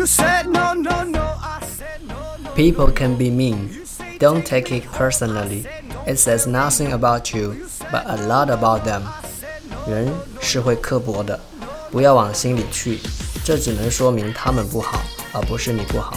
You said no, no, no. I said no, no. People can be mean. Don't take it personally. It says nothing about you, but a lot about them. 人是会刻薄的，不要往心里去，这只能说明他们不好，而不是你不好。